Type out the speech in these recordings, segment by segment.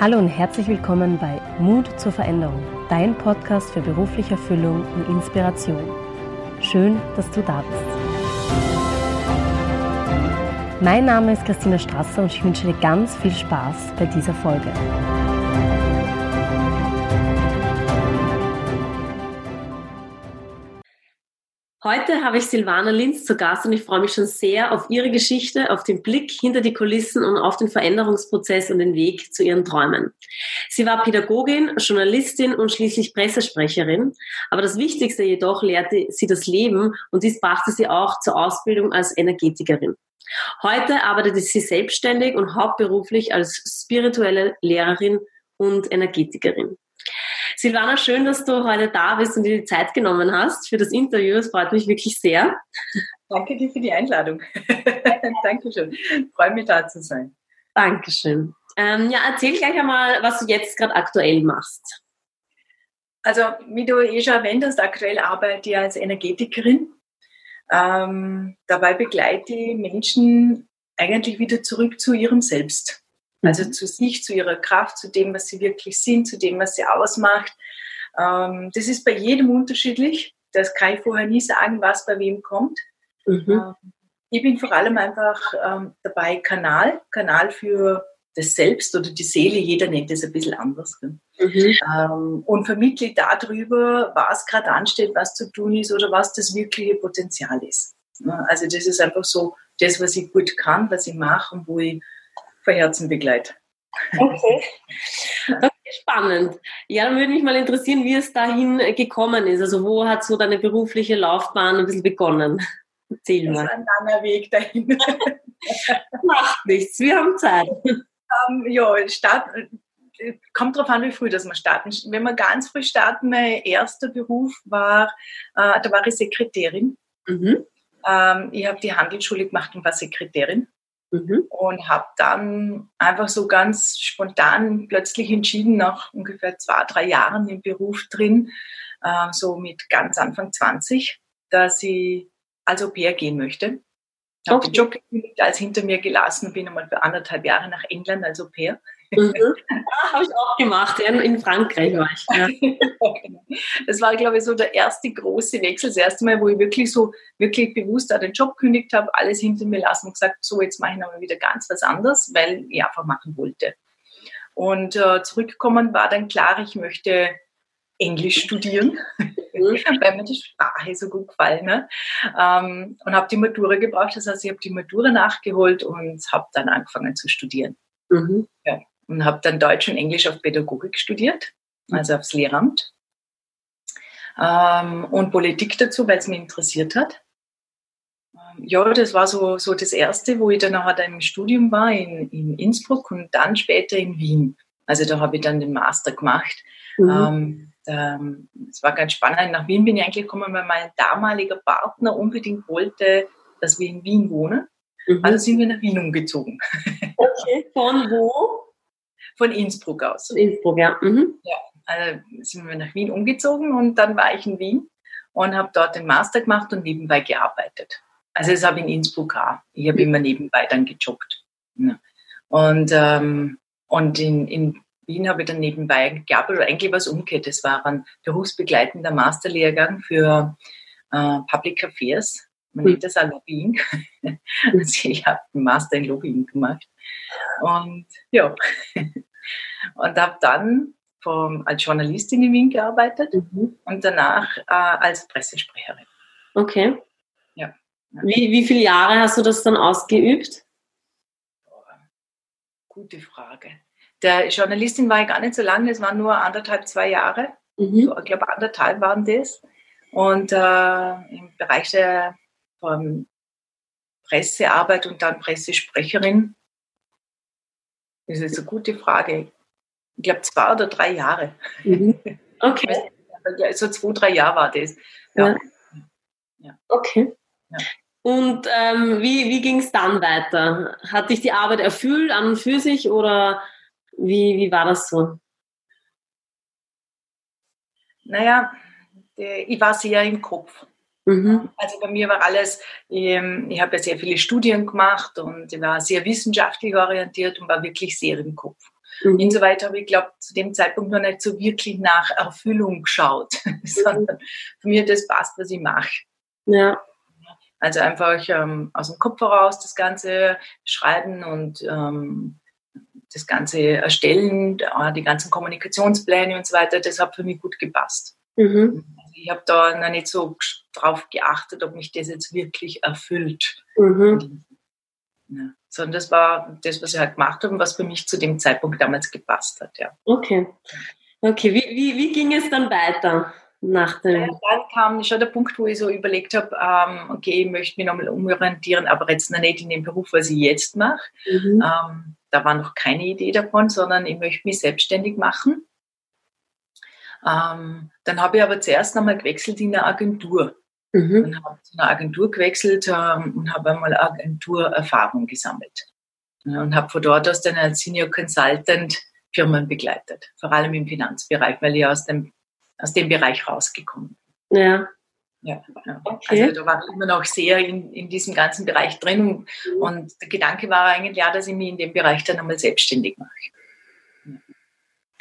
Hallo und herzlich willkommen bei Mut zur Veränderung, dein Podcast für berufliche Erfüllung und Inspiration. Schön, dass du da bist. Mein Name ist Christina Strasser und ich wünsche dir ganz viel Spaß bei dieser Folge. Heute habe ich Silvana Linz zu Gast und ich freue mich schon sehr auf ihre Geschichte, auf den Blick hinter die Kulissen und auf den Veränderungsprozess und den Weg zu ihren Träumen. Sie war Pädagogin, Journalistin und schließlich Pressesprecherin. Aber das Wichtigste jedoch lehrte sie das Leben und dies brachte sie auch zur Ausbildung als Energetikerin. Heute arbeitet sie selbstständig und hauptberuflich als spirituelle Lehrerin und Energetikerin. Silvana, schön, dass du heute da bist und dir die Zeit genommen hast für das Interview. Es freut mich wirklich sehr. Danke dir für die Einladung. Dankeschön. Freue mich da zu sein. Dankeschön. Ähm, ja, erzähl gleich einmal, was du jetzt gerade aktuell machst. Also, wie du eh schon erwähnt hast, aktuell arbeite ich als Energetikerin. Ähm, dabei begleite ich Menschen eigentlich wieder zurück zu ihrem Selbst. Also mhm. zu sich, zu ihrer Kraft, zu dem, was sie wirklich sind, zu dem, was sie ausmacht. Ähm, das ist bei jedem unterschiedlich. Das kann ich vorher nie sagen, was bei wem kommt. Mhm. Ähm, ich bin vor allem einfach ähm, dabei Kanal, Kanal für das Selbst oder die Seele, jeder nennt es ein bisschen anders. Mhm. Und vermittle darüber, was gerade ansteht, was zu tun ist oder was das wirkliche Potenzial ist. Also das ist einfach so das, was ich gut kann, was ich mache und wo ich Herzen begleite. Okay. Okay, spannend. Ja, dann würde mich mal interessieren, wie es dahin gekommen ist. Also wo hat so deine berufliche Laufbahn ein bisschen begonnen? Erzähl mal. Das ist ein langer Weg dahin. Macht nichts, wir haben Zeit. Um, ähm, ja, Start, kommt darauf an, wie früh das wir starten. Wenn wir ganz früh starten, mein erster Beruf war, äh, da war ich Sekretärin. Mhm. Ähm, ich habe die Handelsschule gemacht und war Sekretärin. Mhm. Und habe dann einfach so ganz spontan plötzlich entschieden, nach ungefähr zwei, drei Jahren im Beruf drin, äh, so mit ganz Anfang 20, dass ich als Au pair gehen möchte. Ich habe den Job als hinter mir gelassen und bin einmal für anderthalb Jahre nach England als Au pair. Mhm. Habe ich auch gemacht, in Frankreich war ich. Ja. Das war, glaube ich, so der erste große Wechsel, das erste Mal, wo ich wirklich so, wirklich bewusst auch den Job gekündigt habe, alles hinter mir lassen und gesagt, so, jetzt mache ich nochmal wieder ganz was anderes, weil ich einfach machen wollte. Und äh, zurückkommen war dann klar, ich möchte Englisch studieren, mhm. weil mir die Sprache so gut gefallen hat. Ähm, und habe die Matura gebraucht, das heißt, ich habe die Matura nachgeholt und habe dann angefangen zu studieren. Mhm. Ja und habe dann Deutsch und Englisch auf Pädagogik studiert, also aufs Lehramt. Ähm, und Politik dazu, weil es mich interessiert hat. Ähm, ja, das war so, so das Erste, wo ich dann nachher im Studium war, in, in Innsbruck und dann später in Wien. Also da habe ich dann den Master gemacht. Mhm. Ähm, da, das war ganz spannend. Nach Wien bin ich eigentlich gekommen, weil mein damaliger Partner unbedingt wollte, dass wir in Wien wohnen. Mhm. Also sind wir nach Wien umgezogen. Okay, von wo? Von Innsbruck aus. Von Innsbruck, ja. Mhm. Ja, also sind wir nach Wien umgezogen und dann war ich in Wien und habe dort den Master gemacht und nebenbei gearbeitet. Also das habe ich in Innsbruck auch. Ich habe mhm. immer nebenbei dann gejobbt. Ja. Und, ähm, und in, in Wien habe ich dann nebenbei gearbeitet, oder eigentlich was umgekehrt. Das war ein berufsbegleitender Masterlehrgang für äh, Public Affairs. Man mhm. nennt das auch Lobbying. also ich habe einen Master in Lobbying gemacht. Und ja, und habe dann vom, als Journalistin in Wien gearbeitet mhm. und danach äh, als Pressesprecherin. Okay. Ja. Wie, wie viele Jahre hast du das dann ausgeübt? Gute Frage. Der Journalistin war ich gar nicht so lange, es waren nur anderthalb, zwei Jahre. Mhm. So, ich glaube, anderthalb waren das. Und äh, im Bereich der Pressearbeit und dann Pressesprecherin das ist eine gute Frage. Ich glaube, zwei oder drei Jahre. Mhm. Okay. So zwei, drei Jahre war das. Ja. ja. Okay. Ja. Und ähm, wie, wie ging es dann weiter? Hat dich die Arbeit erfüllt an und für sich oder wie, wie war das so? Naja, ich war sehr im Kopf. Mhm. Also bei mir war alles, ähm, ich, ich habe ja sehr viele Studien gemacht und ich war sehr wissenschaftlich orientiert und war wirklich sehr im Kopf. Mhm. Insoweit habe ich, glaube zu dem Zeitpunkt noch nicht so wirklich nach Erfüllung geschaut, sondern für mich das passt, was ich mache. Ja. Also einfach ähm, aus dem Kopf heraus das Ganze schreiben und ähm, das Ganze erstellen, die ganzen Kommunikationspläne und so weiter, das hat für mich gut gepasst. Mhm. Ich habe da noch nicht so drauf geachtet, ob mich das jetzt wirklich erfüllt. Mhm. Ja. Sondern das war das, was ich halt gemacht habe, was für mich zu dem Zeitpunkt damals gepasst hat. Ja. Okay. Okay, wie, wie, wie ging es dann weiter? Nach dem dann kam schon der Punkt, wo ich so überlegt habe, ähm, okay, ich möchte mich nochmal umorientieren, aber jetzt noch nicht in den Beruf, was ich jetzt mache. Mhm. Ähm, da war noch keine Idee davon, sondern ich möchte mich selbstständig machen. Ähm, dann habe ich aber zuerst einmal gewechselt in eine Agentur. Mhm. Und habe zu einer Agentur gewechselt ähm, und habe einmal Agenturerfahrung gesammelt. Ja, und habe von dort aus dann als Senior Consultant Firmen begleitet, vor allem im Finanzbereich, weil ich aus dem, aus dem Bereich rausgekommen bin. Ja. Ja, ja. Okay. Also da war ich immer noch sehr in, in diesem ganzen Bereich drin und, mhm. und der Gedanke war eigentlich ja, dass ich mich in dem Bereich dann einmal selbstständig mache.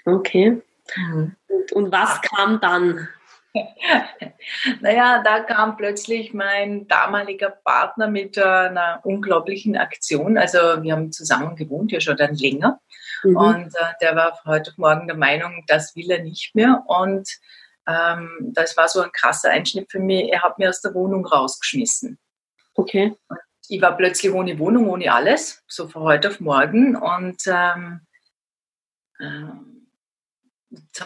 Okay. Mhm. Und, und was kam dann? naja, da kam plötzlich mein damaliger Partner mit einer unglaublichen Aktion. Also wir haben zusammen gewohnt, ja schon dann länger. Mhm. Und äh, der war heute Morgen der Meinung, das will er nicht mehr. Und ähm, das war so ein krasser Einschnitt für mich. Er hat mir aus der Wohnung rausgeschmissen. Okay. Und ich war plötzlich ohne Wohnung, ohne alles, so von heute auf morgen. Und ähm, ähm,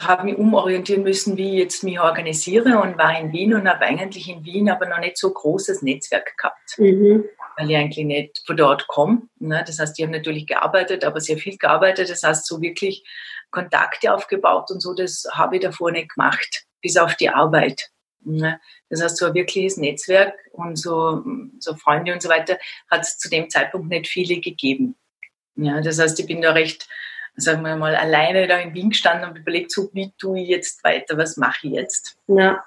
habe mich umorientieren müssen, wie ich jetzt mich organisiere und war in Wien und habe eigentlich in Wien aber noch nicht so großes Netzwerk gehabt, mhm. weil ich eigentlich nicht von dort komme. Ne? Das heißt, ich habe natürlich gearbeitet, aber sehr viel gearbeitet. Das heißt, so wirklich Kontakte aufgebaut und so, das habe ich davor nicht gemacht, bis auf die Arbeit. Ne? Das heißt, so ein wirkliches Netzwerk und so, so Freunde und so weiter hat es zu dem Zeitpunkt nicht viele gegeben. Ja, das heißt, ich bin da recht sagen wir mal, alleine da in Wien gestanden und überlegt, so, wie tue ich jetzt weiter, was mache ich jetzt? Ja.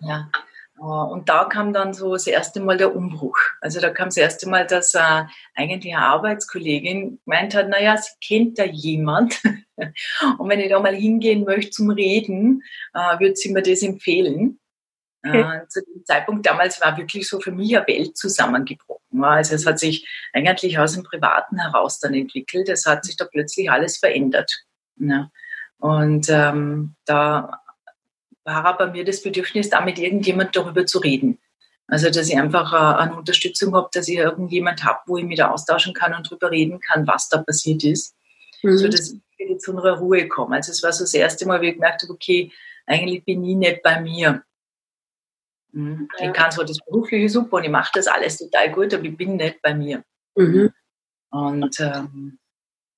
Ja. Äh, und da kam dann so das erste Mal der Umbruch. Also da kam das erste Mal, dass äh, eigentlich eine Arbeitskollegin gemeint hat, naja, sie kennt da jemand. und wenn ich da mal hingehen möchte zum Reden, äh, würde sie mir das empfehlen. Okay. Äh, zu dem Zeitpunkt damals war wirklich so für mich eine Welt zusammengebrochen. Also es hat sich eigentlich aus dem Privaten heraus dann entwickelt. Es hat sich da plötzlich alles verändert. Ja. Und ähm, da war aber mir das Bedürfnis, da mit irgendjemand darüber zu reden. Also, dass ich einfach äh, eine Unterstützung habe, dass ich irgendjemand habe, wo ich mich da austauschen kann und darüber reden kann, was da passiert ist, mhm. so dass ich zu einer Ruhe komme. Also, es war so das erste Mal, wie ich gemerkt habe, okay, eigentlich bin ich nicht bei mir. Mhm. Ich kann zwar das Berufliche super und ich mache das alles total gut, aber ich bin nicht bei mir. Mhm. Und ähm,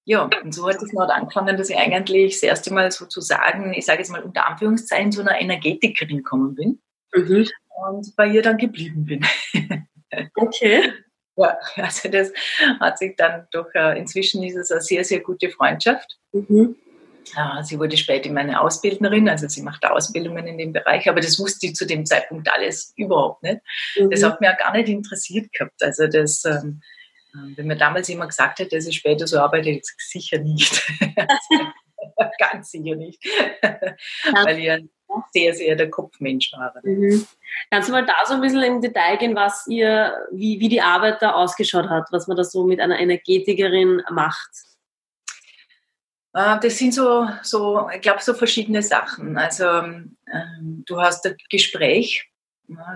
ja, und so hat es noch angefangen, dass ich eigentlich das erste Mal sozusagen, ich sage jetzt mal unter Anführungszeichen, zu einer Energetikerin gekommen bin mhm. und bei ihr dann geblieben bin. Okay. Ja, also das hat sich dann doch, äh, inzwischen ist es eine sehr, sehr gute Freundschaft. Mhm. Sie wurde später meine Ausbildnerin, also sie macht Ausbildungen in dem Bereich, aber das wusste ich zu dem Zeitpunkt alles überhaupt nicht. Mhm. Das hat mich auch gar nicht interessiert gehabt. Also das, ähm, wenn man damals immer gesagt hätte, dass ich später so arbeite, sicher nicht. Ganz sicher nicht. Weil ich ein sehr, sehr der Kopfmensch war. Mhm. Kannst du mal da so ein bisschen im Detail gehen, was ihr, wie, wie die Arbeit da ausgeschaut hat, was man da so mit einer Energetikerin macht? Äh, das sind so, so ich glaube, so verschiedene Sachen. Also ähm, du hast ein Gespräch.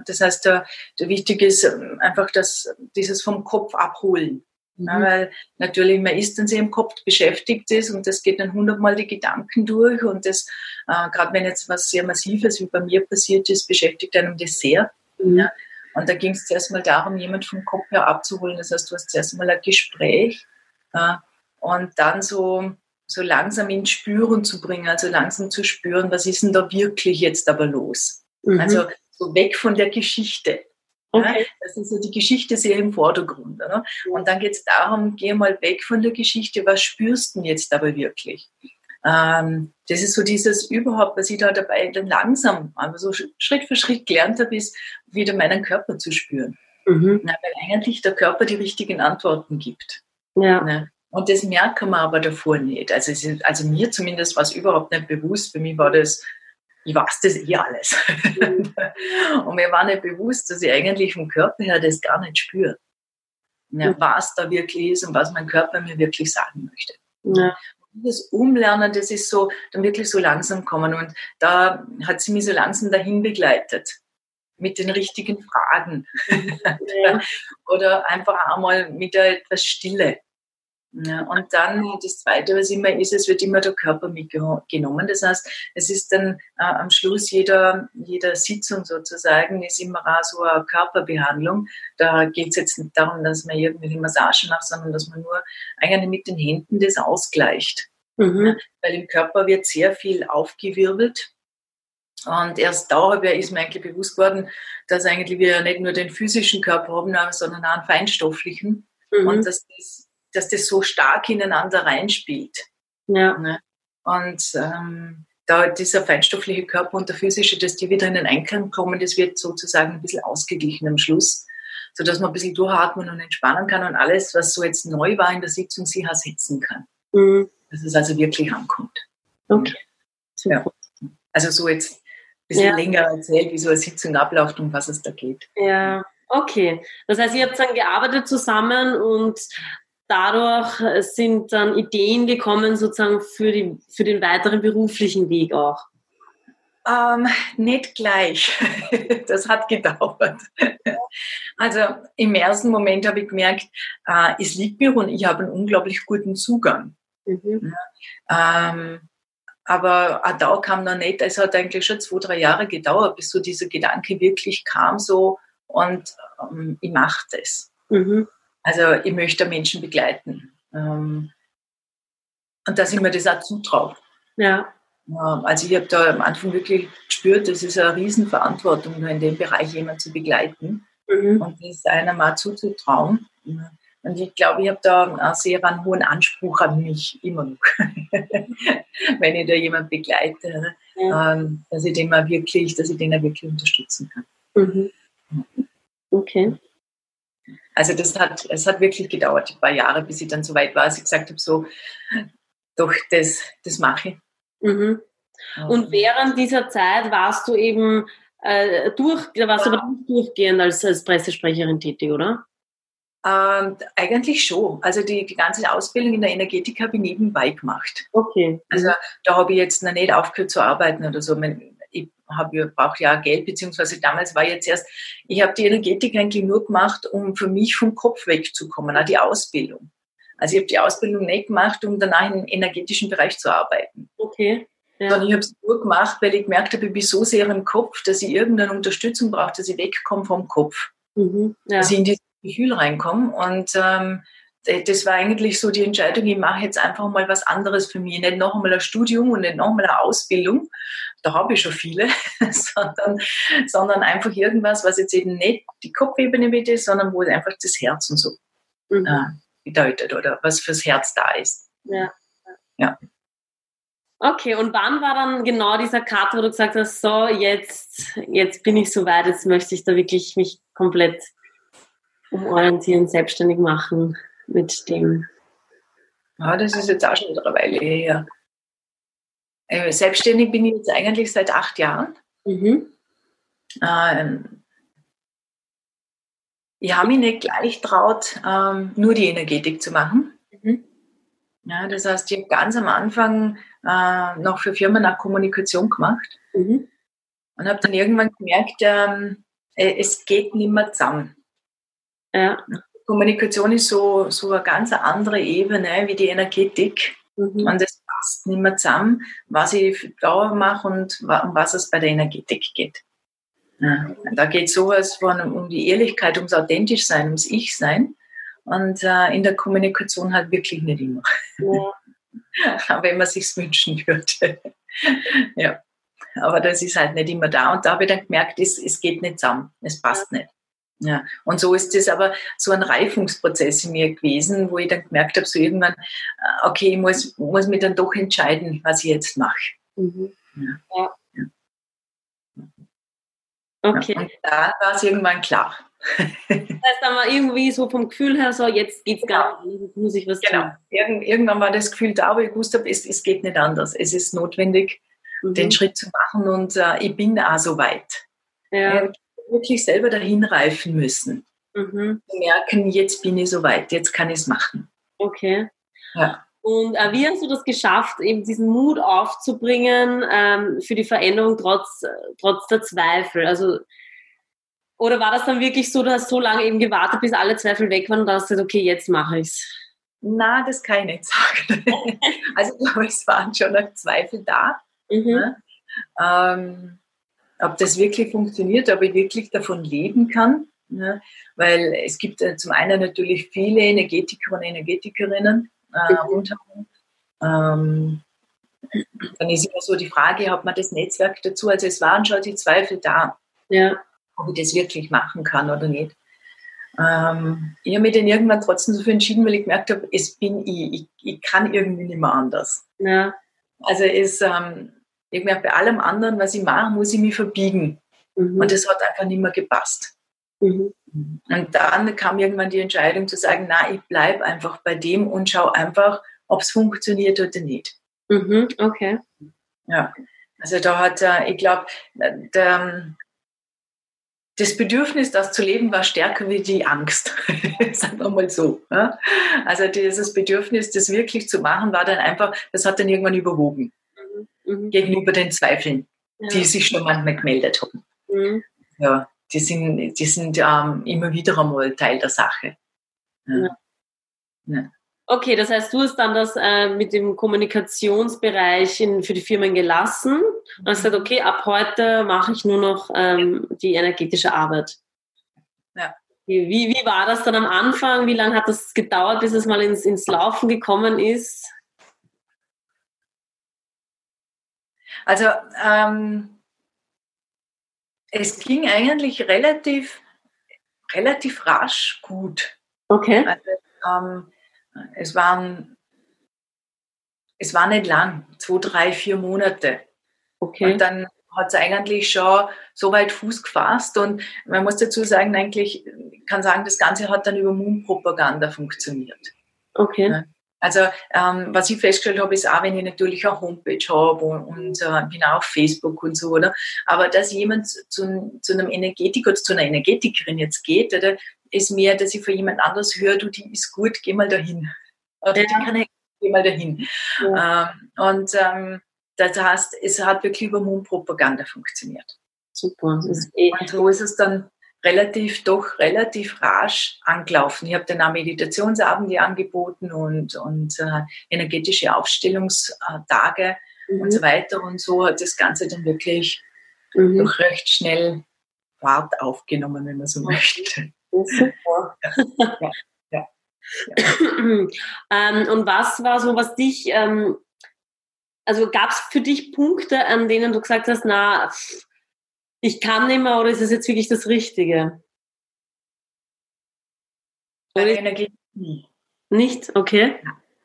Das heißt, der, der wichtig ist ähm, einfach dass dieses vom Kopf abholen. Mhm. Ja, weil natürlich man ist dann sehr im Kopf beschäftigt ist und das geht dann hundertmal die Gedanken durch und das, äh, gerade wenn jetzt was sehr Massives wie bei mir passiert ist, beschäftigt einem das sehr. Mhm. Ja. Und da ging es zuerst mal darum, jemand vom Kopf her abzuholen. Das heißt, du hast zuerst mal ein Gespräch äh, und dann so so langsam ins Spüren zu bringen, also langsam zu spüren, was ist denn da wirklich jetzt aber los? Mhm. Also so weg von der Geschichte. Okay. Ja, das ist so die Geschichte sehr im Vordergrund. Oder? Und dann geht es darum, geh mal weg von der Geschichte, was spürst du denn jetzt aber wirklich? Ähm, das ist so dieses überhaupt, was ich da dabei dann langsam, aber so Schritt für Schritt gelernt habe, ist wieder meinen Körper zu spüren. Mhm. Na, weil eigentlich der Körper die richtigen Antworten gibt. Ja. Na, Und das merken wir aber davor nicht. Also, ist, also mir zumindest war es überhaupt nicht bewusst. Für mich war das, ich weiß das eh alles. Mhm. und mir war nicht bewusst, dass ich eigentlich vom Körper her das gar nicht spüre. Ja, mhm. was da wirklich ist und was mein Körper mir wirklich sagen möchte. Ja. Das Umlernen, das ist so, dann wirklich so langsam kommen. Und da hat sie mich so langsam dahin begleitet. Mit den richtigen Fragen. Ja. Oder einfach einmal mit der etwas Stille. Ja, und dann das Zweite, was immer ist, es wird immer der Körper mitgenommen. Das heißt, es ist dann äh, am Schluss jeder, jeder Sitzung sozusagen, ist immer auch so eine Körperbehandlung. Da geht es jetzt nicht darum, dass man irgendwelche Massagen macht, sondern dass man nur eigentlich mit den Händen das ausgleicht. Mhm. Ja, weil im Körper wird sehr viel aufgewirbelt. Und erst da ist mir eigentlich bewusst geworden, dass eigentlich wir nicht nur den physischen Körper haben, sondern auch einen feinstofflichen. Mhm. Und dass das dass das so stark ineinander reinspielt. Ja. Ne? Und ähm, da dieser feinstoffliche Körper und der physische, dass die wieder in den Einklang kommen, das wird sozusagen ein bisschen ausgeglichen am Schluss, sodass man ein bisschen durchatmen und entspannen kann und alles, was so jetzt neu war in der Sitzung, sich ersetzen kann. Mhm. Dass es also wirklich ankommt. Okay. Ja. Also so jetzt ein bisschen ja. länger erzählt, wie so eine Sitzung abläuft und was es da geht. Ja, okay. Das heißt, ihr habt dann gearbeitet zusammen und dadurch sind dann Ideen gekommen, sozusagen für, die, für den weiteren beruflichen Weg auch? Ähm, nicht gleich. Das hat gedauert. Also im ersten Moment habe ich gemerkt, äh, es liegt mir und ich habe einen unglaublich guten Zugang. Mhm. Ähm, aber auch da kam noch nicht, es hat eigentlich schon zwei, drei Jahre gedauert, bis so dieser Gedanke wirklich kam so und ähm, ich mache das. Mhm. Also ich möchte Menschen begleiten. Ähm, und dass ich mir das auch zutraue. Ja. Also ich habe da am Anfang wirklich gespürt, das ist eine Riesenverantwortung, nur in dem Bereich jemanden zu begleiten mhm. und das einer mal zuzutrauen. Und ich glaube, ich habe da einen sehr einen hohen Anspruch an mich immer noch, wenn ich da jemanden begleite, ja. Ähm, dass ich den mal wirklich, dass ich den wirklich unterstützen kann. Mhm. Okay. Also das hat, es hat wirklich gedauert, ein paar Jahre, bis ich dann so weit war, dass ich gesagt habe, so, doch, das, das mache ich. Mhm. Und während dieser Zeit warst du eben äh, durch, warst aber nicht durchgehend als, als Pressesprecherin tätig, oder? Ähm, eigentlich schon. Also die, die ganze Ausbildung in der Energetik habe ich nebenbei gemacht. Okay. Also da habe ich jetzt noch nicht aufgehört zu arbeiten oder so. Ich habe brauche ja Geld, beziehungsweise damals war jetzt erst, ich habe die Energetik eigentlich nur gemacht, um für mich vom Kopf wegzukommen, auch die Ausbildung. Also ich habe die Ausbildung nicht gemacht, um danach im energetischen Bereich zu arbeiten. Okay. Ja. Sondern ich habe es nur gemacht, weil ich gemerkt habe, ich bin so sehr im Kopf, dass ich irgendeine Unterstützung brauche, dass ich wegkomme vom Kopf. Mhm. Ja. Dass ich in dieses Gefühl reinkomme. Und ähm, das war eigentlich so die Entscheidung, ich mache jetzt einfach mal was anderes für mich. Nicht noch einmal ein Studium und nicht noch einmal eine Ausbildung, da habe ich schon viele, sondern, sondern einfach irgendwas, was jetzt eben nicht die Kopfebene mit ist, sondern wo einfach das Herz und so mhm. äh, bedeutet oder was fürs Herz da ist. Ja. ja. Okay, und wann war dann genau dieser Cut, wo du gesagt hast, so, jetzt, jetzt bin ich so weit, jetzt möchte ich da wirklich mich komplett umorientieren, selbstständig machen? Mit dem? Ja, das ist jetzt auch schon wieder eine Weile her. Äh, selbstständig bin ich jetzt eigentlich seit acht Jahren. Mhm. Ähm, ich habe mich nicht gleich traut, ähm, nur die Energetik zu machen. Mhm. Ja, das heißt, ich habe ganz am Anfang äh, noch für Firmen eine Kommunikation gemacht mhm. und habe dann irgendwann gemerkt, ähm, äh, es geht nicht mehr zusammen. Ja. Kommunikation ist so, so eine ganz andere Ebene wie die Energetik. Mhm. Und es passt nicht mehr zusammen, was ich für Dauer mache und um was es bei der Energetik geht. Ja. Da geht sowas von um die Ehrlichkeit, ums authentisch sein, ums Ich sein. Und äh, in der Kommunikation halt wirklich nicht immer. Ja. Wenn man sich's wünschen würde. ja. Aber das ist halt nicht immer da. Und da habe ich dann gemerkt, es, es geht nicht zusammen. Es passt ja. nicht. Ja, und so ist das aber so ein Reifungsprozess in mir gewesen, wo ich dann gemerkt habe, so irgendwann, äh, okay, ich muss, muss mich dann doch entscheiden, was ich jetzt mache. Mhm. Ja. ja. Okay. Ja, und da war es irgendwann klar. das heißt, dann war irgendwie so vom Gefühl her so, jetzt geht's genau. gar nicht, jetzt muss ich was genau. tun. Irgend, irgendwann war das Gefühl da, wo ich gewusst habe, es, es geht nicht anders. Es ist notwendig, mhm. den Schritt zu machen und äh, ich bin auch so weit. Ja. Ich wirklich selber dahin reifen müssen. Mhm. Merken, jetzt bin ich so weit, jetzt kann ich es machen. Okay. Ja. Und äh, wie hast du das geschafft, eben diesen Mut aufzubringen ähm, für die Veränderung trotz, trotz der Zweifel? Also, oder war das dann wirklich so, du hast so lange eben gewartet, bis alle Zweifel weg waren und dann hast du gesagt, okay, jetzt mache ich es? Na, das kann ich nicht sagen. also ich glaube, es waren schon noch Zweifel da. Mhm. Ne? Ähm, ob das wirklich funktioniert, ob ich wirklich davon leben kann. Ne? Weil es gibt äh, zum einen natürlich viele Energetiker und Energetikerinnen, äh, rundherum. Ähm, dann ist immer so die Frage, hat man das Netzwerk dazu? Also es waren schon die Zweifel da, ja. ob ich das wirklich machen kann oder nicht. Ähm, ich habe mich dann irgendwann trotzdem dafür entschieden, weil ich gemerkt habe, es bin ich, ich, ich kann irgendwie nicht mehr anders. Ja. Also es, ähm, ich merke, bei allem anderen, was ich mache, muss ich mich verbiegen. Mhm. Und das hat einfach nicht mehr gepasst. Mhm. Und dann kam irgendwann die Entscheidung zu sagen, na, ich bleibe einfach bei dem und schaue einfach, ob es funktioniert oder nicht. Mhm, okay. Ja, also da hat, äh, ich glaube, das Bedürfnis, das zu leben, war stärker wie die Angst. Sagen wir mal so. Also dieses Bedürfnis, das wirklich zu machen, war dann einfach, das hat dann irgendwann überwogen. Mhm. Gegenüber den Zweifeln, ja. die sich schon manchmal gemeldet haben. Mhm. Ja die sind, die sind ähm, immer wieder einmal Teil der Sache. Ja. Ja. Okay, das heißt, du hast dann das äh, mit dem Kommunikationsbereich in, für die Firmen gelassen und hast gesagt, okay, ab heute mache ich nur noch ähm, die energetische Arbeit. Ja. Wie, wie war das dann am Anfang? Wie lange hat das gedauert, bis es mal ins, ins Laufen gekommen ist? Also ähm, es ging eigentlich relativ, relativ rasch gut. Okay. Also, ähm, es waren, es war nicht lang, zwei, drei, vier Monate. Okay. Und dann hat es eigentlich schon so weit Fuß gefasst und man muss dazu sagen, eigentlich kann sagen, das Ganze hat dann über Mundpropaganda funktioniert. Okay. Also ähm, was ich festgestellt habe, ist auch, wenn ich natürlich eine Homepage habe und, und äh, bin auch auf Facebook und so, oder? Aber dass jemand zu, zu einem Energetiker oder zu einer Energetikerin jetzt geht, oder, ist mehr, dass ich von jemand anders höre, du, die ist gut, geh mal dahin. Oder die kann ich, geh mal dahin. Ja. Ähm, und ähm, das heißt, es hat wirklich über Mundpropaganda funktioniert. Super. Eh und so ist es dann relativ, doch relativ rasch angelaufen. Ich habe dann auch Meditationsabende angeboten und, und äh, energetische Aufstellungstage mhm. und so weiter. Und so hat das Ganze dann wirklich mhm. doch recht schnell Fahrt aufgenommen, wenn man so möchte. Super. Ja, ja, ja, ähm, und was war so, was dich, ähm, also gab es für dich Punkte, an denen du gesagt hast, na, ich kann nicht mehr oder ist es jetzt wirklich das Richtige? Energie. Nicht? Okay.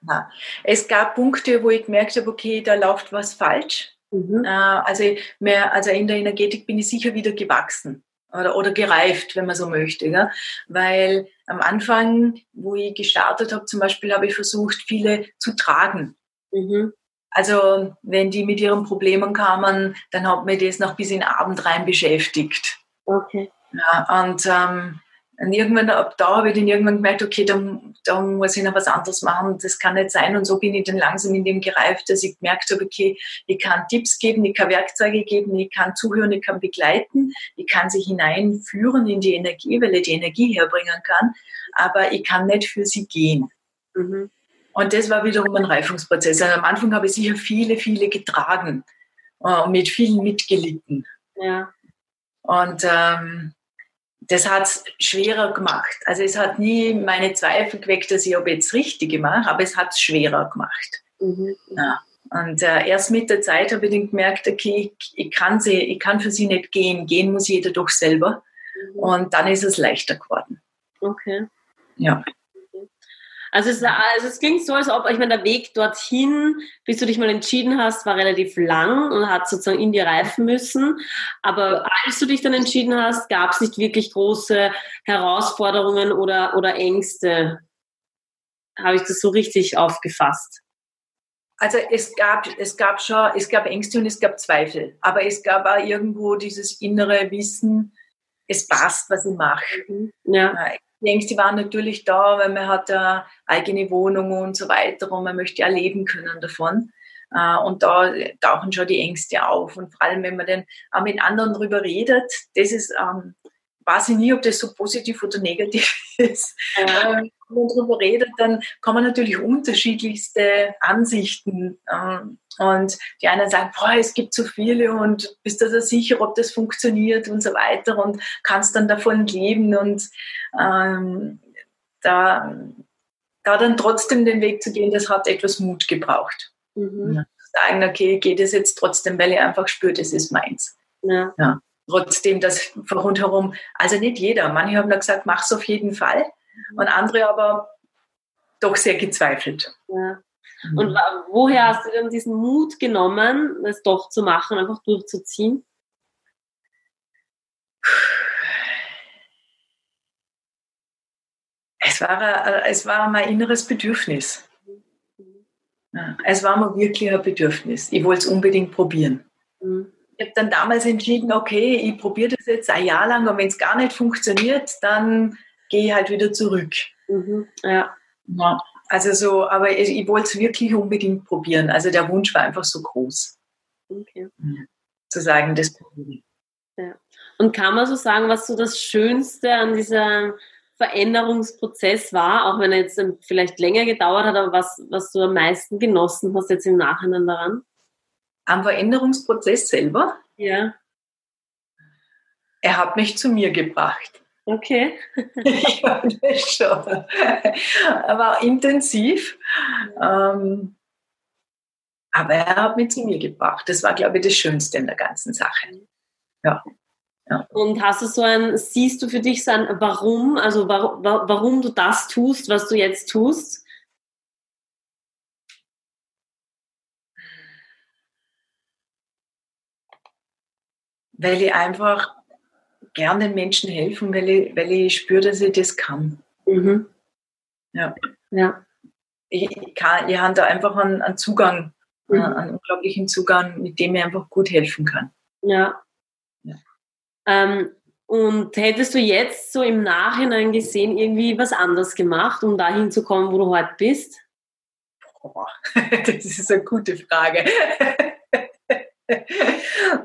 Ja. Es gab Punkte, wo ich gemerkt habe, okay, da läuft was falsch. Mhm. Äh, also, mehr, also in der Energetik bin ich sicher wieder gewachsen oder, oder gereift, wenn man so möchte. Ja? Weil am Anfang, wo ich gestartet habe, zum Beispiel, habe ich versucht, viele zu tragen. Mhm. Also wenn die mit ihren Problemen kamen, dann hat mich das noch bis in den Abend rein beschäftigt. Okay. Ja, und, ähm, und irgendwann, ab da habe ich dann irgendwann gemerkt, okay, da, da muss ich noch was anderes machen, das kann nicht sein. Und so bin ich dann langsam in dem gereift, dass ich gemerkt habe, okay, ich kann Tipps geben, ich kann Werkzeuge geben, ich kann zuhören, ich kann begleiten, ich kann sie hineinführen in die Energie, weil ich die Energie herbringen kann, aber ich kann nicht für sie gehen. Mhm. Und das war wiederum ein Reifungsprozess. Also am Anfang habe ich sicher viele, viele getragen äh, und mit vielen mitgelitten. Ja. Und ähm, das hat es schwerer gemacht. Also es hat nie meine Zweifel geweckt, dass ich ob jetzt Richtige mache, aber es hat es schwerer gemacht. Mhm. Ja. Und äh, erst mit der Zeit habe ich dann gemerkt, okay, ich, ich, kann sie, ich kann für sie nicht gehen. Gehen muss jeder doch selber. Mhm. Und dann ist es leichter geworden. Okay. Ja. Also es, also es klingt so, als ob, ich meine, der Weg dorthin, bis du dich mal entschieden hast, war relativ lang und hat sozusagen in dir reifen müssen. Aber als du dich dann entschieden hast, gab es nicht wirklich große Herausforderungen oder, oder Ängste. Habe ich das so richtig aufgefasst? Also es gab, es gab schon, es gab Ängste und es gab Zweifel. Aber es gab auch irgendwo dieses innere Wissen, es passt, was ich mache. Ja. Die Ängste waren natürlich da, weil man hat eine eigene Wohnung und so weiter und man möchte ja leben können davon. Äh, und da tauchen schon die Ängste auf. Und vor allem, wenn man dann auch mit anderen drüber redet, das ist, ähm, weiß ich nie, ob das so positiv oder negativ ist. Ja. Wenn man darüber redet, dann kann man natürlich unterschiedlichste Ansichten. Ähm, und die einen sagen, boah, es gibt so viele und bist du da sicher, ob das funktioniert und so weiter und kannst dann davon leben und ähm, da, da dann trotzdem den Weg zu gehen, das hat etwas Mut gebraucht. Mhm. Ja, sagen, okay, geht es jetzt trotzdem, weil ich einfach spüre, das ist meins. Ja. ja. Trotzdem das rundherum, also nicht jeder. Manche haben da gesagt, mach's auf jeden Fall. Und andere aber doch sehr gezweifelt. Ja. Und woher hast du denn diesen Mut genommen, das doch zu machen, einfach durchzuziehen? Es war, es war mein inneres Bedürfnis. Es war mir wirklich ein Bedürfnis. Ich wollte es unbedingt probieren. Mhm. Ich habe dann damals entschieden, okay, ich probiere das jetzt ein Jahr lang und wenn es gar nicht funktioniert, dann gehe ich halt wieder zurück. Mhm. Ja. ja. Also so, aber ich, ich wollte es wirklich unbedingt probieren. Also der Wunsch war einfach so groß. Okay. Zu sagen, das probieren. Ja. Und kann man so sagen, was so das Schönste an diesem Veränderungsprozess war, auch wenn er jetzt vielleicht länger gedauert hat, aber was, was du am meisten genossen hast jetzt im Nachhinein daran? Am Veränderungsprozess selber? Ja. Er hat mich zu mir gebracht. Okay. ja, das schon. Aber intensiv. Ähm, aber er hat mich zu mir gebracht. Das war, glaube ich, das Schönste in der ganzen Sache. Ja. ja. Und hast du so ein, siehst du für dich so ein Warum, also warum, warum du das tust, was du jetzt tust? Weil ich einfach gern den Menschen helfen, weil ich, weil ich spüre, dass ich das kann. Mhm. Ja. ja. Ich, kann, ich habe da einfach einen, einen Zugang, mhm. einen unglaublichen Zugang, mit dem ich einfach gut helfen kann. Ja. ja. Ähm, und hättest du jetzt so im Nachhinein gesehen, irgendwie was anders gemacht, um dahin zu kommen, wo du heute bist? Boah, das ist eine gute Frage.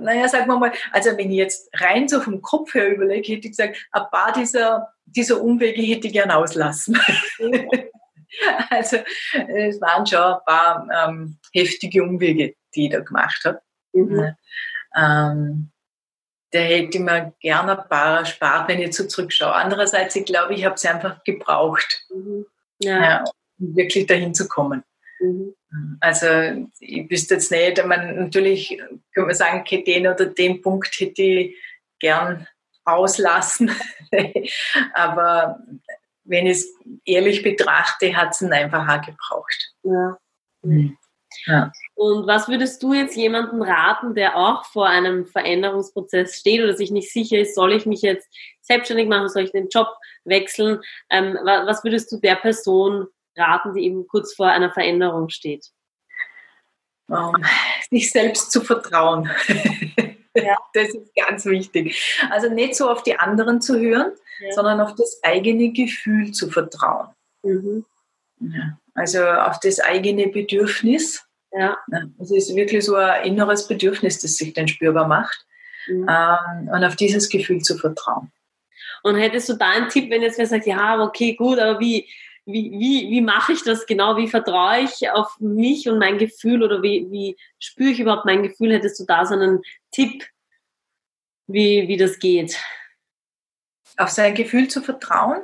naja, sagen wir mal, also wenn ich jetzt rein so vom Kopf her überlege, hätte ich gesagt, ein paar dieser, dieser Umwege hätte ich gern auslassen. also es waren schon ein paar ähm, heftige Umwege, die ich da gemacht habe. Mhm. Ähm, da hätte ich mir gerne ein paar erspart, wenn ich so zurückschaue. Andererseits, ich glaube, ich habe es einfach gebraucht, mhm. ja. Ja, um wirklich dahin zu kommen. Mhm. Also ich wüsste jetzt nicht, man, natürlich kann man sagen, okay, den oder den Punkt hätte ich gern auslassen. Aber wenn ich es ehrlich betrachte, hat es ihn einfach auch gebraucht. Ja. Mhm. ja. Und was würdest du jetzt jemandem raten, der auch vor einem Veränderungsprozess steht oder sich nicht sicher ist, soll ich mich jetzt selbstständig machen, soll ich den Job wechseln? Ähm, was würdest du der Person raten, die eben kurz vor einer Veränderung steht? Um, ähm, sich selbst zu vertrauen. Ja. Das ist ganz wichtig. Also nicht so auf die anderen zu hören, ja. sondern auf das eigene Gefühl zu vertrauen. Mhm. Ja. Also auf das eigene Bedürfnis. Ja. Es ist wirklich so ein inneres Bedürfnis, das sich dann spürbar macht. Mhm. Ähm, und auf dieses Gefühl zu vertrauen. Und hättest du da einen Tipp, wenn jetzt wer sagt, ja, okay, gut, aber wie, wie, wie, wie mache ich das genau? Wie vertraue ich auf mich und mein Gefühl oder wie, wie spüre ich überhaupt mein Gefühl? Hättest du da so einen Tipp, wie, wie das geht? Auf sein Gefühl zu vertrauen?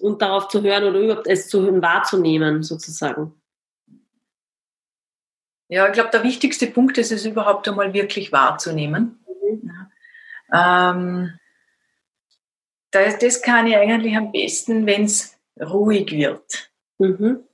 Und darauf zu hören oder überhaupt es zu hören, wahrzunehmen, sozusagen. Ja, ich glaube, der wichtigste Punkt ist es überhaupt einmal wirklich wahrzunehmen. Mhm. Ja. Ähm, das, das kann ich eigentlich am besten, wenn es ruhig wird. Mhm.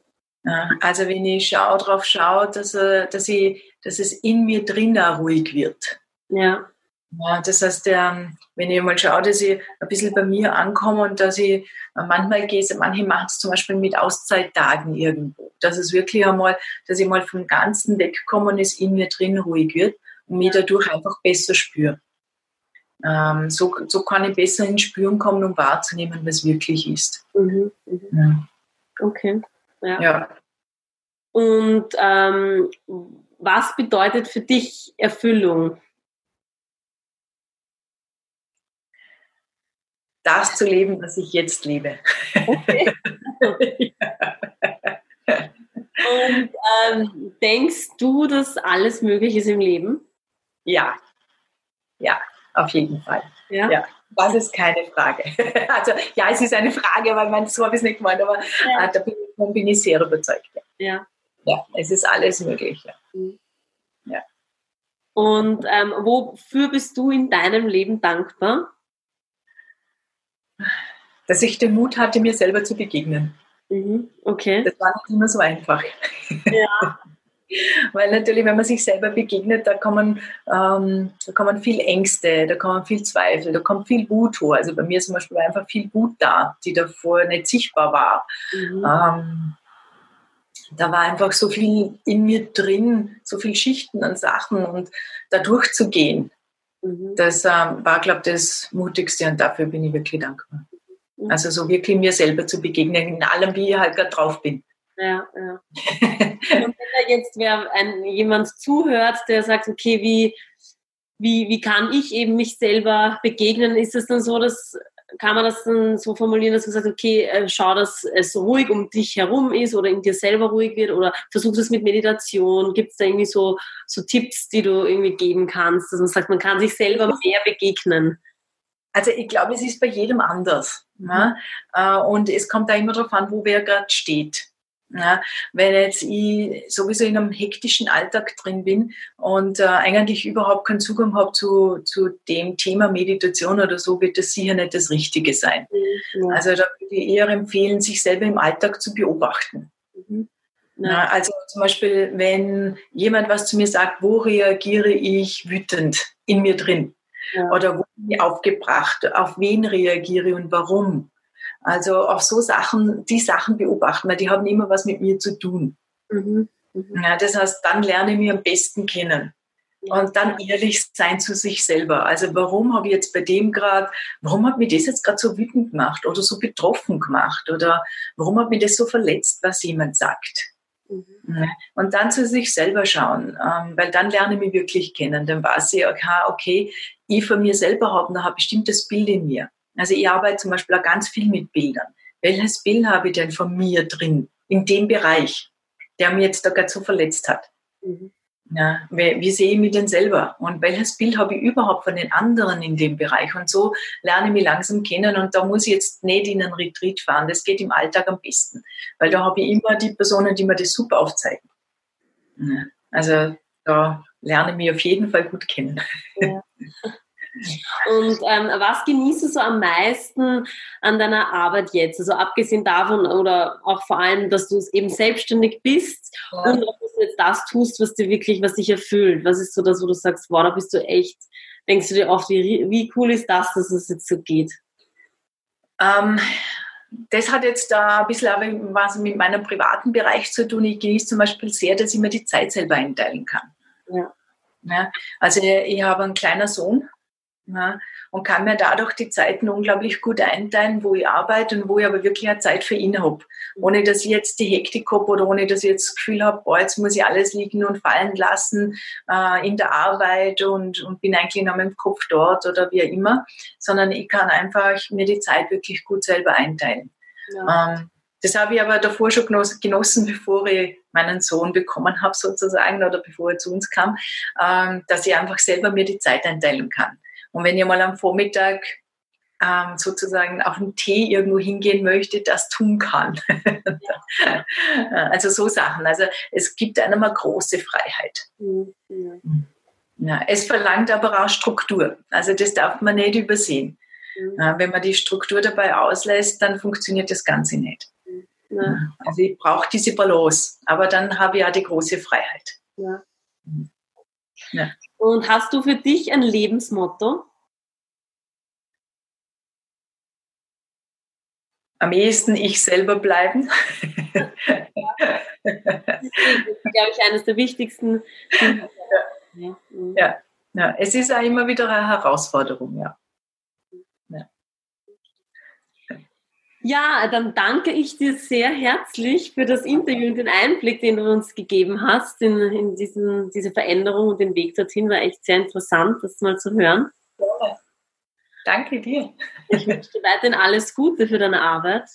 Also wenn ich schaue, drauf schaue, dass, dass, ich, dass es in mir drin auch ruhig wird. Ja. Ja, das heißt, ähm, wenn ich mal schaue, dass ich ein bisschen bei mir ankomme und dass ich äh, manchmal gehe, manche machen es zum Beispiel mit Auszeittagen irgendwo, dass es wirklich einmal, dass ich mal vom Ganzen wegkomme und es in mir drin ruhig wird und mich dadurch einfach besser spüre. Ähm, so, so kann ich besser ins Spüren kommen, um wahrzunehmen, was wirklich ist. Mhm, mhm. Ja. Okay. Ja. ja. Und ähm, was bedeutet für dich Erfüllung? Das zu leben, was ich jetzt lebe. Okay. Und ähm, denkst du, dass alles möglich ist im Leben? Ja. Ja, auf jeden Fall. Ja. ja. Das ist keine Frage. Also ja, es ist eine Frage, weil man so habe ich es nicht gemeint, aber ja. äh, da bin ich, bin ich, sehr überzeugt. Ja. ja. es ist alles möglich. Ja. Mhm. ja. Und ähm, wofür bist du in deinem Leben dankbar? Dass ich den Mut hatte, mir selber zu begegnen. Mhm. Okay. Das war nicht immer so einfach. Ja. Weil natürlich, wenn man sich selber begegnet, da kommen, ähm, da kommen viel Ängste, da kommen viel Zweifel, da kommt viel Wut hoch. Also bei mir zum Beispiel war einfach viel Wut da, die davor nicht sichtbar war. Mhm. Ähm, da war einfach so viel in mir drin, so viel Schichten an Sachen und da durchzugehen. Mhm. Das ähm, war, glaube ich, das Mutigste und dafür bin ich wirklich dankbar. Mhm. Also so wirklich mir selber zu begegnen, in allem, wie ich halt gerade drauf bin. Ja, ja. Und wenn da jetzt wer ein, jemand zuhört, der sagt, okay, wie, wie, wie kann ich eben mich selber begegnen? Ist es dann so, dass kann man das dann so formulieren, dass man sagt, okay, äh, schau, dass es ruhig um dich herum ist oder in dir selber ruhig wird oder versuch es mit Meditation. Gibt es da irgendwie so, so Tipps, die du irgendwie geben kannst, dass man sagt, man kann sich selber mehr begegnen? Also ich glaube, es ist bei jedem anders. Ne? Und es kommt da immer darauf an, wo wer gerade steht. Ja, wenn jetzt ich sowieso in einem hektischen Alltag drin bin und äh, eigentlich überhaupt keinen Zugang habe zu, zu dem Thema Meditation oder so, wird das sicher nicht das Richtige sein. Mhm. Also da würde ich eher empfehlen, sich selber im Alltag zu beobachten. Mhm. Ja, also zum Beispiel, wenn jemand was zu mir sagt, wo reagiere ich wütend in mir drin? Ja. Oder wo bin ich aufgebracht? Auf wen reagiere ich und warum? Also auf so Sachen, die Sachen beobachten, weil die haben immer was mit mir zu tun. Mhm. Mhm. Ja, das heißt, dann lerne ich mich am besten kennen. Und dann ehrlich sein zu sich selber. Also warum habe ich jetzt bei dem gerade, warum hat mich das jetzt gerade so wütend gemacht oder so betroffen gemacht oder warum hat mich das so verletzt, was jemand sagt? Mhm. Und dann zu sich selber schauen, ähm, weil dann lerne ich mich wirklich kennen. Dann weiß ich, okay, okay ich von mir selber habe noch ein bestimmtes Bild in mir. Also ich arbeite zum Beispiel auch ganz viel mit Bildern. Welches Bild habe ich denn von mir drin, in dem Bereich, der mir jetzt da gerade so verletzt hat? Mhm. Ja, wie, wie, sehe ich mich denn selber? Und welches Bild habe ich überhaupt von den anderen in dem Bereich? Und so lerne ich mich langsam kennen. Und da muss ich jetzt nicht in einen Retreat fahren. Das geht im Alltag am besten. Weil da habe ich immer die Personen, die mir das super aufzeigen. Ja, also da lerne ich mich auf jeden Fall gut kennen. Ja. Und ähm, was genießt du so am meisten an deiner Arbeit jetzt? Also abgesehen davon oder auch vor allem, dass du eben selbstständig bist ja. und auch, dass du jetzt das tust, was dir wirklich, was dich erfüllt. Was ist so das, wo du sagst, wow, da bist du echt, denkst du dir oft, wie, wie cool ist das, dass es jetzt so geht? Ähm, das hat jetzt da ein bisschen was mit meinem privaten Bereich zu tun. Ich genieße zum Beispiel sehr, dass ich mir die Zeit selber einteilen kann. Ja. Ja, also ich habe einen kleinen Sohn, ja, und kann mir dadurch die Zeiten unglaublich gut einteilen, wo ich arbeite und wo ich aber wirklich eine Zeit für ihn habe. Ohne dass ich jetzt die Hektik habe oder ohne dass ich jetzt das Gefühl habe, boah, jetzt muss ich alles liegen und fallen lassen äh, in der Arbeit und, und bin eigentlich noch mit dem Kopf dort oder wie auch immer, sondern ich kann einfach mir die Zeit wirklich gut selber einteilen. Ja. Ähm, das habe ich aber davor schon genossen, bevor ich meinen Sohn bekommen habe sozusagen oder bevor er zu uns kam, ähm, dass ich einfach selber mir die Zeit einteilen kann. Und wenn ihr mal am Vormittag ähm, sozusagen auf einen Tee irgendwo hingehen möchte, das tun kann. Also so Sachen. Also es gibt einem eine große Freiheit. Mhm. Ja, es verlangt aber auch Struktur. Also das darf man nicht übersehen. Mhm. Wenn man die Struktur dabei auslässt, dann funktioniert das Ganze nicht. Ja. Also ich brauche diese Balance, aber dann habe ich ja die große Freiheit. Ja. Ja. Und hast du für dich ein Lebensmotto? Am ehesten ich selber bleiben. das ist, glaube ich, eines der wichtigsten. Ja. Ja. ja, es ist auch immer wieder eine Herausforderung, ja. Ja, dann danke ich dir sehr herzlich für das Interview und den Einblick, den du uns gegeben hast in, in diesen, diese Veränderung und den Weg dorthin. War echt sehr interessant, das mal zu hören. Ja. Danke dir. Ich wünsche dir weiterhin alles Gute für deine Arbeit.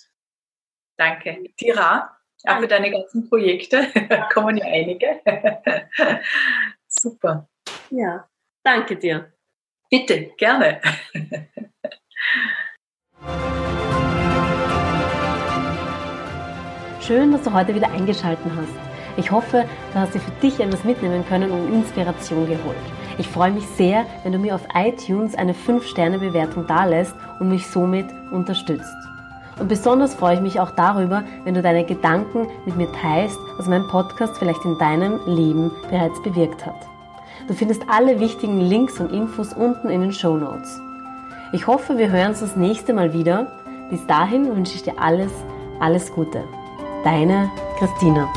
Danke. Tira, auch für deine ganzen Projekte. Da kommen ja einige. Super. Ja, danke dir. Bitte, gerne. Schön, dass du heute wieder eingeschaltet hast. Ich hoffe, du hast dir für dich etwas mitnehmen können und Inspiration geholt. Ich freue mich sehr, wenn du mir auf iTunes eine 5-Sterne-Bewertung dalässt und mich somit unterstützt. Und besonders freue ich mich auch darüber, wenn du deine Gedanken mit mir teilst, was mein Podcast vielleicht in deinem Leben bereits bewirkt hat. Du findest alle wichtigen Links und Infos unten in den Show Notes. Ich hoffe, wir hören uns das nächste Mal wieder. Bis dahin wünsche ich dir alles, alles Gute. Deine Christina.